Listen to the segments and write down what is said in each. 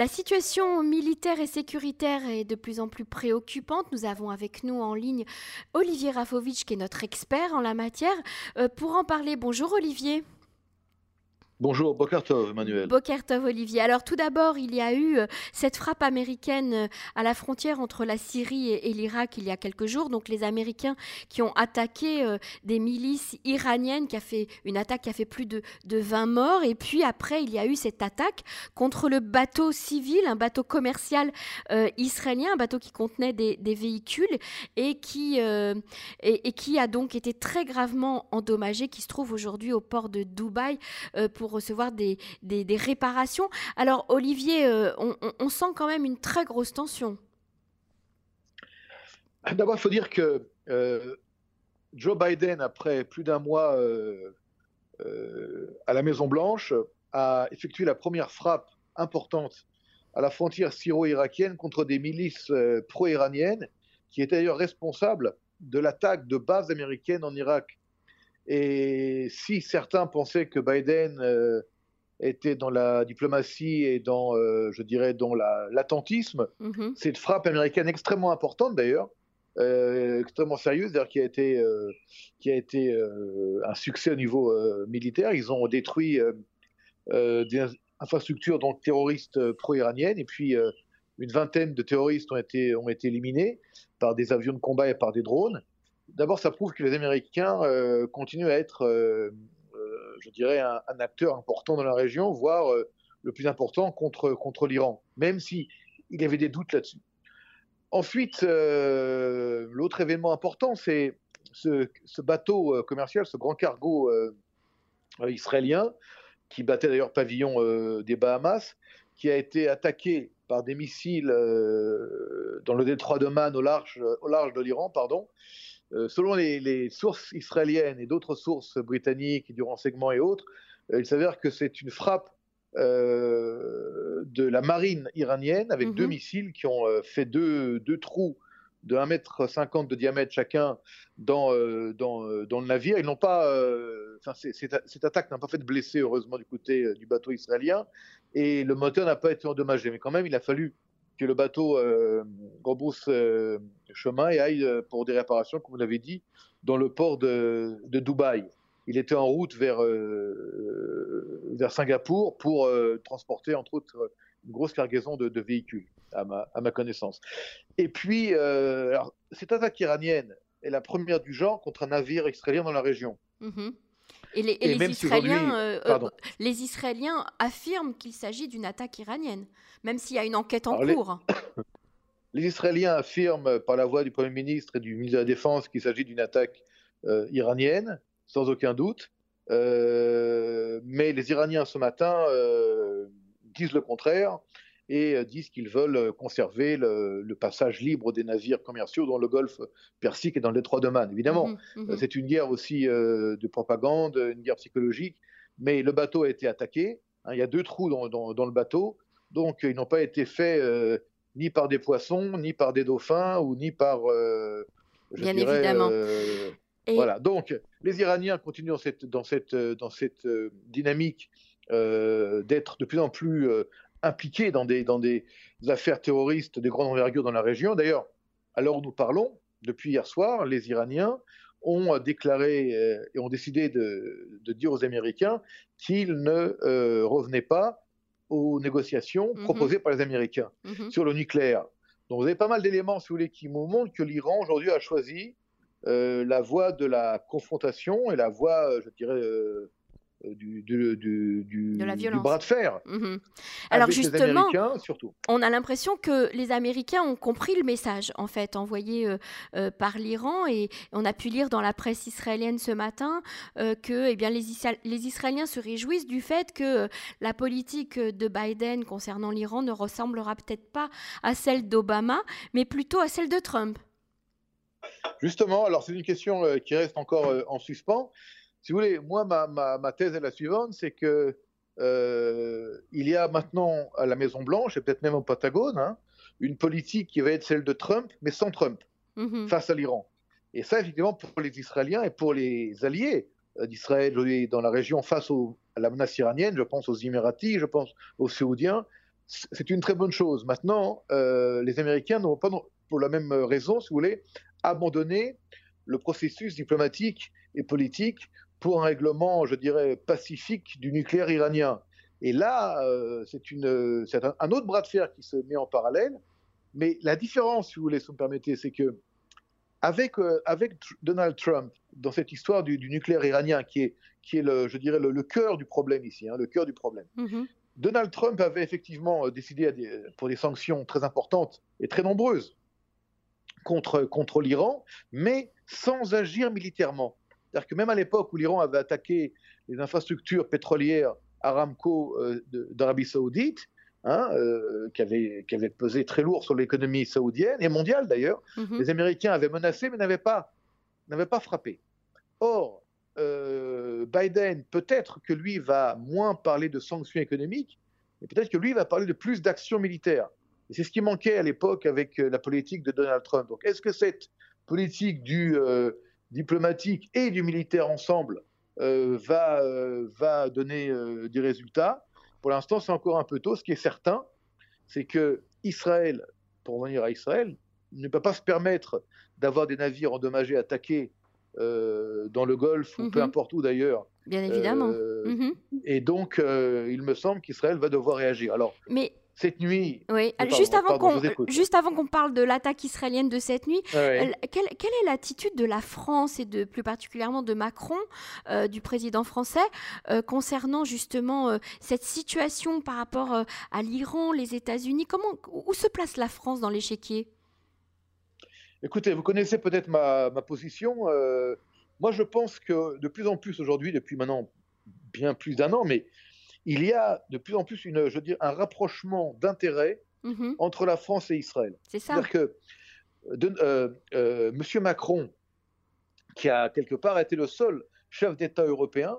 La situation militaire et sécuritaire est de plus en plus préoccupante. Nous avons avec nous en ligne Olivier Rafovitch, qui est notre expert en la matière. Euh, pour en parler, bonjour Olivier. Bonjour, Bokertov, Emmanuel. Bokertov, Olivier. Alors, tout d'abord, il y a eu euh, cette frappe américaine euh, à la frontière entre la Syrie et, l'Irak il y a quelques jours. Donc, les Américains qui ont attaqué euh, des milices iraniennes, qui a fait une attaque qui a fait plus de, de 20 morts. Et puis, après, il y a eu cette attaque contre le bateau civil, un bateau commercial israélien, un bateau qui contenait des, véhicules et qui, et, qui a donc été très gravement endommagé, qui se trouve aujourd'hui au port de Dubaï pour recevoir des, réparations. Alors Olivier, euh, on, sent quand même une très grosse tension. D'abord, il faut dire que euh, Joe Biden, après plus d'un mois euh, à la Maison-Blanche, a effectué la première frappe importante à la frontière syro-irakienne contre des milices pro-iraniennes, qui étaient d'ailleurs responsables de l'attaque de bases américaines en Irak et si certains pensaient que Biden euh, était dans la diplomatie et dans, euh, je dirais, dans l'attentisme, c'est une frappe américaine extrêmement importante d'ailleurs, euh, extrêmement sérieuse, d'ailleurs qui a été, qui a été un succès au niveau militaire. Ils ont détruit des infrastructures donc terroristes pro-iraniennes et puis une vingtaine de terroristes ont été, ont été éliminés par des avions de combat et par des drones. D'abord, ça prouve que les Américains euh, continuent à être, euh, euh, je dirais, un, acteur important dans la région, voire le plus important contre, contre l'Iran, même s'il y avait des doutes là-dessus. Ensuite, l'autre événement important, c'est ce, bateau commercial, ce grand cargo israélien, qui battait d'ailleurs pavillon des Bahamas, qui a été attaqué par des missiles dans le détroit de Man au large, au large de l'Iran, pardon, selon les, sources israéliennes et d'autres sources britanniques du renseignement et autres, euh, il s'avère que c'est une frappe euh, de la marine iranienne avec deux mhm. missiles qui ont fait deux, trous de 1,50 m de diamètre chacun dans, dans, le navire. Ils n'ont pas, cette, attaque n'a pas fait de blessés, heureusement, du côté du bateau israélien, et le moteur n'a pas été endommagé. Mais quand même, il a fallu que le bateau euh, rebrousse euh, chemin et aille euh, pour des réparations, comme vous l'avez dit, dans le port de, Dubaï. Il était en route vers, vers Singapour pour transporter, entre autres, une grosse cargaison de, véhicules, à ma, à ma, connaissance. Et puis, alors, cette attaque iranienne est la première du genre contre un navire israélien dans la région. Mm-hmm. Et les, les, Israéliens, euh, euh, les Israéliens affirment qu'il s'agit d'une attaque iranienne, même s'il y a une enquête en cours. Les... Israéliens affirment par la voix du Premier ministre et du ministre de la Défense qu'il s'agit d'une attaque euh, iranienne, sans aucun doute. mais les Iraniens ce matin disent le contraire et euh, disent qu'ils veulent euh, conserver le, passage libre des navires commerciaux dans le golfe Persique et dans le détroit d'Oman. Évidemment, mhm, mhm. Euh, c'est une guerre aussi de propagande, une guerre psychologique, mais le bateau a été attaqué. Hein, il y a deux trous dans, dans, le bateau, donc ils n'ont pas été faits ni par des poissons, ni par des dauphins, ou ni par... Bien évidemment. Voilà, donc les Iraniens continuent dans cette, dans cette, dans cette dynamique d'être de plus en plus impliqués dans des, dans des affaires terroristes de grande envergure dans la région. D'ailleurs, à l'heure où nous parlons, depuis hier soir, les Iraniens ont déclaré euh, et ont décidé de, de dire aux Américains qu'ils ne euh, revenaient pas aux négociations mhm. proposées par les Américains mhm. sur le nucléaire. Donc vous avez pas mal d'éléments, si vous voulez, qui nous montrent que l'Iran aujourd'hui a choisi euh, la voie de la confrontation et la voie, je dirais, euh, du, du, du, bras de fer. Mhm. Alors justement, surtout. on a l'impression que les Américains ont compris le message en fait envoyé euh, euh, par l'Iran et on a pu lire dans la presse israélienne ce matin que eh bien, les, les, Israéliens se réjouissent du fait que la politique de Biden concernant l'Iran ne ressemblera peut-être pas à celle d'Obama, mais plutôt à celle de Trump. Justement, alors c'est une question qui reste encore en suspens si vous voulez, moi, ma, thèse est la suivante, c'est que euh, il y a maintenant à la Maison Blanche et peut-être même au Patagone hein, une politique qui va être celle de Trump, mais sans Trump, mhm. face à l'Iran. Et ça, effectivement, pour les Israéliens et pour les alliés euh, d'Israël dans la région face à la menace iranienne, je pense aux Émiratis, je pense aux Saoudiens, c'est une très bonne chose. Maintenant, les Américains n'ont pas, pour la même raison, si vous voulez, abandonné le processus diplomatique et politique pour un règlement, je dirais, pacifique du nucléaire iranien. Et là, c'est un, un, autre bras de fer qui se met en parallèle. Mais la différence, si vous voulez, si vous me permettez, c'est que avec, euh, avec Donald Trump, dans cette histoire du, nucléaire iranien, qui est, qui est le, je dirais, le, cœur du problème ici, hein, le cœur du problème, mm-hmm. Donald Trump avait effectivement euh, décidé pour des sanctions très importantes et très nombreuses contre, contre l'Iran, mais sans agir militairement. C'est-à-dire que même à l'époque où l'Iran avait attaqué les infrastructures pétrolières Aramco euh, d'Arabie saoudite, Hein, euh, qui, avait, qui, avait, pesé très lourd sur l'économie saoudienne et mondiale d'ailleurs. Mhm. Les Américains avaient menacé mais n'avaient pas, pas frappé. Or, euh, Biden, peut-être que lui va moins parler de sanctions économiques, mais peut-être que lui va parler de plus d'actions militaires. Et c'est ce qui manquait à l'époque avec la politique de Donald Trump. Donc, est-ce que cette politique du diplomatique et du militaire ensemble va, va donner des résultats pour l'instant, c'est encore un peu tôt. Ce qui est certain, c'est que Israël, pour revenir à Israël, ne peut pas se permettre d'avoir des navires endommagés attaqués euh, dans le Golfe ou peu mhm. importe où d'ailleurs. Bien évidemment. Euh, mhm. Et donc, euh, il me semble qu'Israël va devoir réagir. Alors, mais cette nuit. Oui, juste, avant qu'on, juste avant qu'on parle de l'attaque israélienne de cette nuit, quelle, est l'attitude de la France et de plus particulièrement de Macron, euh, du président français, euh, concernant justement euh, cette situation par rapport à l'Iran, les États-Unis? Comment, Où se place la France dans l'échiquier? Écoutez, vous connaissez peut-être ma, ma position. moi, je pense que de plus en plus aujourd'hui, depuis maintenant bien plus d'un an, mais il y a de plus en plus une, je veux dire, un rapprochement d'intérêts mhm. entre la France et Israël. C'est ça. C'est-à-dire que euh, euh, M. Macron, qui a quelque part été le seul chef d'État européen,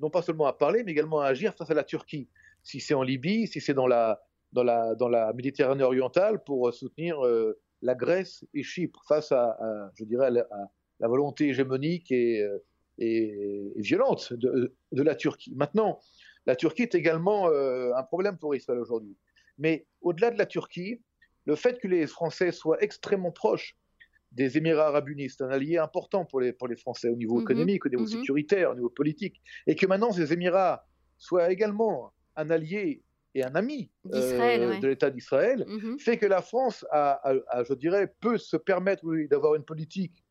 non pas seulement à parler, mais également à agir face à la Turquie. Si c'est en Libye, si c'est dans la, dans, la, dans la Méditerranée orientale, pour soutenir euh, la Grèce et Chypre face à, je dirais, à la, volonté hégémonique et, et, violente de, de, la Turquie. Maintenant, la Turquie est également euh, un problème pour Israël aujourd'hui. Mais au-delà de la Turquie, le fait que les Français soient extrêmement proches des Émirats arabes unis, c'est un allié important pour les, pour les Français au niveau mhm. économique, au niveau mhm. sécuritaire, au niveau politique, et que maintenant ces Émirats soient également un allié et un ami euh, de l'État d'Israël, mhm. fait que la France, je dirais, peut se permettre d'avoir une politique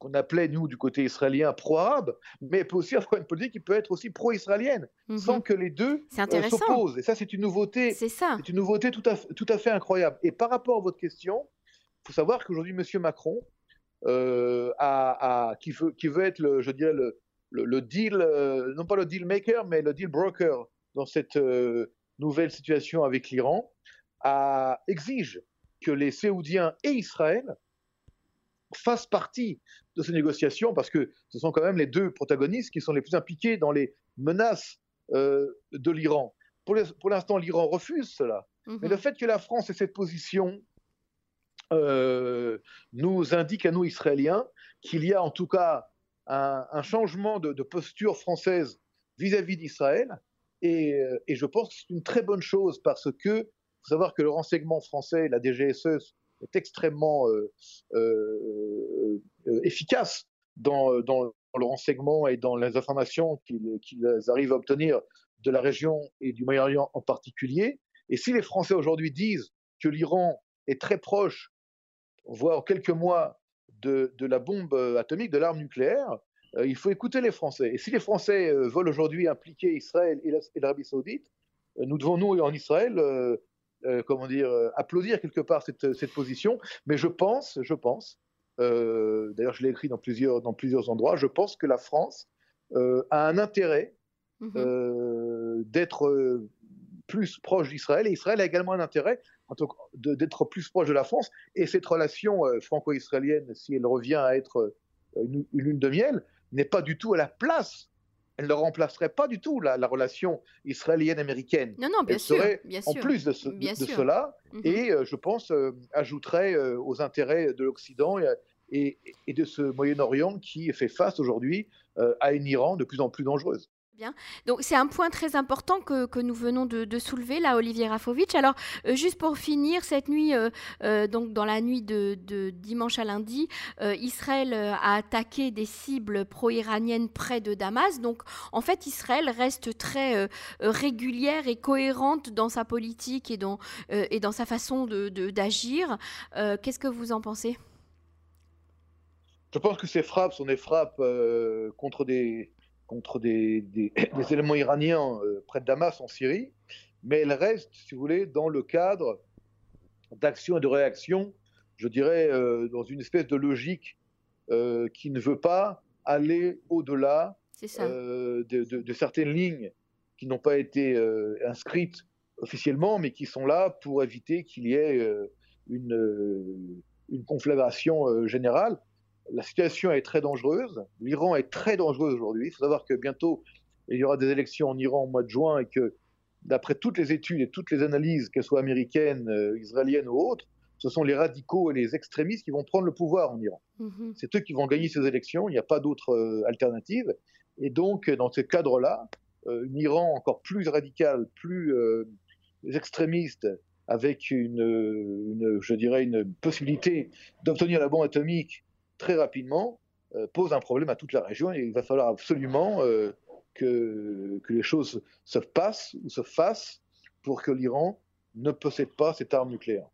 qu'on appelait, nous, du côté israélien, pro-arabe, mais peut aussi avoir une politique qui peut être aussi pro-israélienne, mhm. sans que les deux euh, s'opposent. Et ça, c'est une nouveauté. C'est ça. C'est une nouveauté tout à, tout à fait incroyable. Et par rapport à votre question, il faut savoir qu'aujourd'hui, M. Macron, euh, a, qui, veut, qui veut être, le, je dirais, le, le, deal, euh, non pas le deal maker, mais le deal broker dans cette nouvelle situation avec l'Iran, exige que les Séoudiens et Israël fassent partie de ces négociations, parce que ce sont quand même les deux protagonistes qui sont les plus impliqués dans les menaces euh, de l'Iran. Pour l'instant, l'Iran refuse cela. Mais mhm. le fait que la France ait cette position euh, nous indique à nous, Israéliens, qu'il y a en tout cas un, changement de, posture française vis-à-vis d'Israël. Et, euh, et, je pense que c'est une très bonne chose parce que faut savoir que le renseignement français, la DGSE, est extrêmement euh, euh, euh, efficace dans, le renseignement et dans les informations qu'ils arrivent à obtenir de la région et du Moyen-Orient en particulier. Et si les Français aujourd'hui disent que l'Iran est très proche, voire quelques mois, de, la bombe atomique, de l'arme nucléaire, il faut écouter les Français. Et si les Français veulent aujourd'hui impliquer Israël et l'Arabie saoudite, nous devons, nous, en Israël, euh, comment dire, euh, applaudir quelque part cette, cette, position. Mais je pense, je pense, euh, d'ailleurs je l'ai écrit dans plusieurs, dans plusieurs endroits, je pense que la France a un intérêt mhm. d'être plus proche d'Israël et Israël a également un intérêt d'être plus proche de la France et cette relation franco-israélienne, si elle revient à être une, une lune de miel, n'est pas du tout à la place elle ne remplacerait pas du tout la, relation israélienne-américaine. Non, non, bien elle sûr. Serait, bien en plus de, cela, mhm. et euh, je pense, euh, ajouterait euh, aux intérêts de l'Occident et, et, de ce Moyen-Orient qui fait face aujourd'hui à une Iran de plus en plus dangereuse. Donc c'est un point très important que, nous venons de, soulever là, Olivier Rafovitch. Alors euh, juste pour finir, cette nuit, euh, euh, donc dans la nuit de, dimanche à lundi, Israël a attaqué des cibles pro-iraniennes près de Damas. Donc en fait, Israël reste très régulière et cohérente dans sa politique et dans sa façon d'agir. Qu'est-ce que vous en pensez? Je pense que ces frappes sont des frappes contre des contre des, des, des éléments iraniens euh, près de Damas en Syrie, mais elle reste, si vous voulez, dans le cadre d'action et de réaction, je dirais, euh, dans une espèce de logique euh, qui ne veut pas aller au-delà euh, de, de, de, certaines lignes qui n'ont pas été euh, inscrites officiellement, mais qui sont là pour éviter qu'il y ait euh, une, une conflagration générale la situation est très dangereuse. L'Iran est très dangereux aujourd'hui. Il faut savoir que bientôt, il y aura des élections en Iran au mois de juin et que, d'après toutes les études et toutes les analyses, qu'elles soient américaines, euh, israéliennes ou autres, ce sont les radicaux et les extrémistes qui vont prendre le pouvoir en Iran. -hmm. C'est eux qui vont gagner ces élections. Il n'y a pas d'autre euh, alternative. Et donc, dans ce cadre-là, euh, un Iran encore plus radical, plus extrémiste, avec une, une, je dirais, une possibilité d'obtenir la bombe atomique très rapidement euh, pose un problème à toute la région et il va falloir absolument euh, que, que, les choses se passent ou se fassent pour que l'Iran ne possède pas cette arme nucléaire.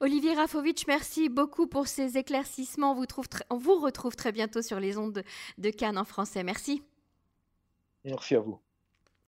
Olivier Rafovitch, merci beaucoup pour ces éclaircissements. On vous, trouve on vous retrouve très bientôt sur les ondes de, de Cannes en français. Merci. Merci à vous.